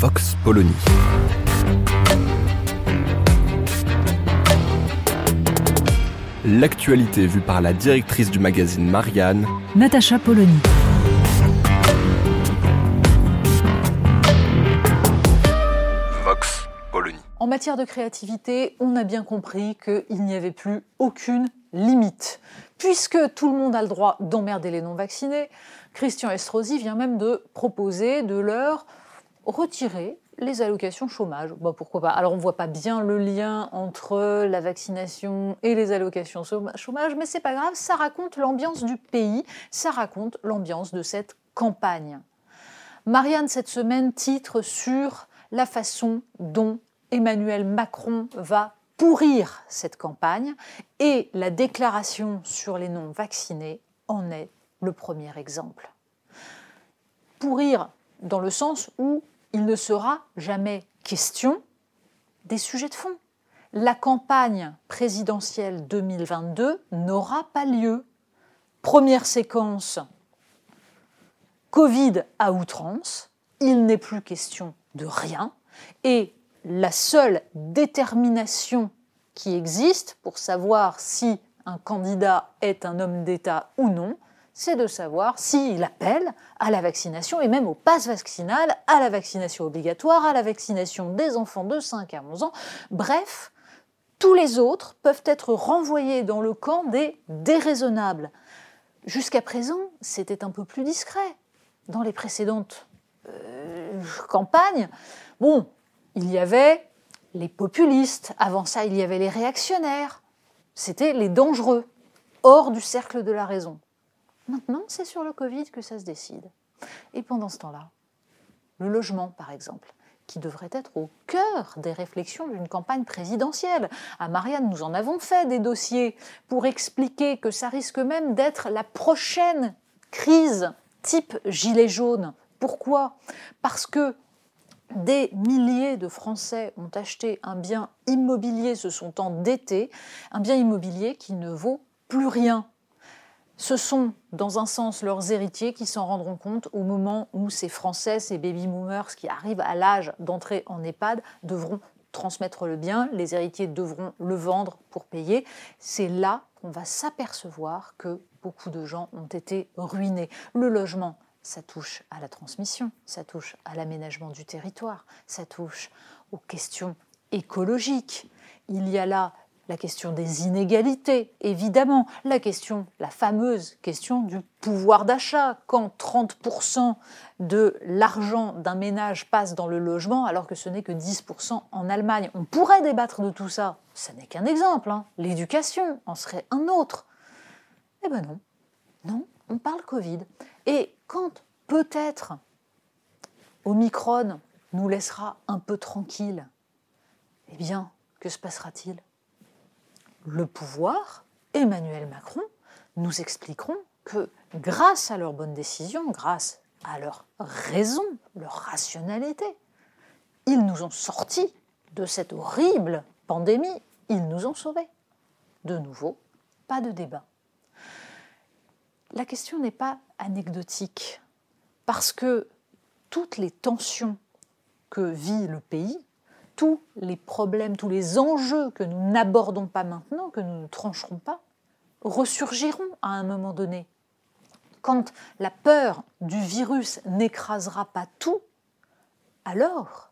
Vox Polony. L'actualité vue par la directrice du magazine Marianne, Natacha Polony. Vox Polony. En matière de créativité, on a bien compris qu'il n'y avait plus aucune limite. Puisque tout le monde a le droit d'emmerder les non-vaccinés, Christian Estrosi vient même de proposer de leur retirer les allocations chômage. Bah, pourquoi pas Alors on ne voit pas bien le lien entre la vaccination et les allocations chômage, mais c'est pas grave, ça raconte l'ambiance du pays, ça raconte l'ambiance de cette campagne. Marianne, cette semaine, titre sur la façon dont Emmanuel Macron va pourrir cette campagne et la déclaration sur les non-vaccinés en est le premier exemple. Pourrir dans le sens où il ne sera jamais question des sujets de fond. La campagne présidentielle 2022 n'aura pas lieu. Première séquence, Covid à outrance, il n'est plus question de rien, et la seule détermination qui existe pour savoir si un candidat est un homme d'État ou non, c'est de savoir s'il appelle à la vaccination et même au pass vaccinal, à la vaccination obligatoire, à la vaccination des enfants de 5 à 11 ans. Bref, tous les autres peuvent être renvoyés dans le camp des déraisonnables. Jusqu'à présent, c'était un peu plus discret. Dans les précédentes euh, campagnes, bon, il y avait les populistes, avant ça il y avait les réactionnaires, c'était les dangereux, hors du cercle de la raison. Maintenant, c'est sur le Covid que ça se décide. Et pendant ce temps-là, le logement, par exemple, qui devrait être au cœur des réflexions d'une campagne présidentielle. À Marianne, nous en avons fait des dossiers pour expliquer que ça risque même d'être la prochaine crise type gilet jaune. Pourquoi? Parce que des milliers de Français ont acheté un bien immobilier, se sont endettés, un bien immobilier qui ne vaut plus rien ce sont, dans un sens, leurs héritiers qui s'en rendront compte au moment où ces Français, ces baby-boomers qui arrivent à l'âge d'entrer en EHPAD devront transmettre le bien, les héritiers devront le vendre pour payer. C'est là qu'on va s'apercevoir que beaucoup de gens ont été ruinés. Le logement, ça touche à la transmission, ça touche à l'aménagement du territoire, ça touche aux questions écologiques. Il y a là la question des inégalités, évidemment, la question, la fameuse question du pouvoir d'achat, quand 30% de l'argent d'un ménage passe dans le logement alors que ce n'est que 10% en Allemagne. On pourrait débattre de tout ça, ce n'est qu'un exemple, hein. l'éducation en serait un autre. Eh ben non, non, on parle Covid. Et quand peut-être Omicron nous laissera un peu tranquilles, eh bien, que se passera-t-il? Le pouvoir, Emmanuel Macron, nous expliqueront que grâce à leurs bonnes décisions, grâce à leur raison, leur rationalité, ils nous ont sortis de cette horrible pandémie, ils nous ont sauvés. De nouveau, pas de débat. La question n'est pas anecdotique, parce que toutes les tensions que vit le pays tous les problèmes, tous les enjeux que nous n'abordons pas maintenant, que nous ne trancherons pas, ressurgiront à un moment donné. Quand la peur du virus n'écrasera pas tout, alors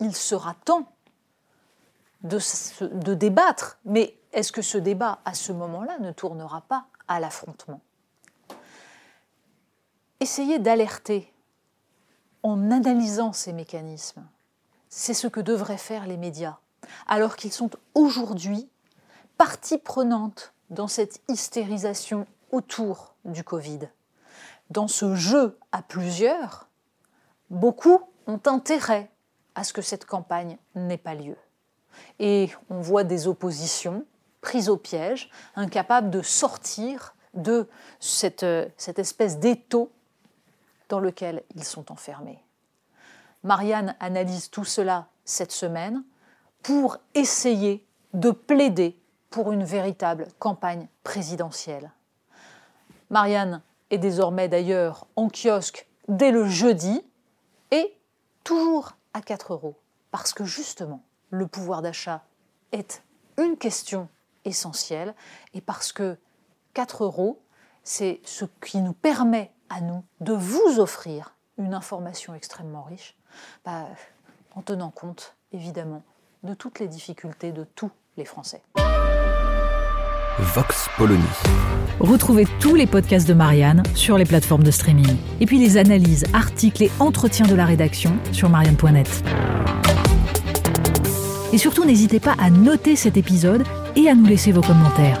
il sera temps de, débattre. Mais est-ce que ce débat, à ce moment-là, ne tournera pas à l'affrontement? Essayez d'alerter en analysant ces mécanismes c'est ce que devraient faire les médias, alors qu'ils sont aujourd'hui partie prenante dans cette hystérisation autour du Covid. dans ce jeu à plusieurs, beaucoup ont intérêt à ce que cette campagne n'ait pas lieu. Et on voit des oppositions prises au piège, incapables de sortir de cette, cette espèce d'étau dans lequel ils sont enfermés. Marianne analyse tout cela cette semaine pour essayer de plaider pour une véritable campagne présidentielle. Marianne est désormais d'ailleurs en kiosque dès le jeudi et toujours à 4 euros, parce que justement, le pouvoir d'achat est une question essentielle et parce que 4 euros, c'est ce qui nous permet à nous de vous offrir une information extrêmement riche, bah, en tenant compte évidemment de toutes les difficultés de tous les Français. Vox Polony. Retrouvez tous les podcasts de Marianne sur les plateformes de streaming. Et puis les analyses, articles et entretiens de la rédaction sur marianne.net. Et surtout, n'hésitez pas à noter cet épisode et à nous laisser vos commentaires.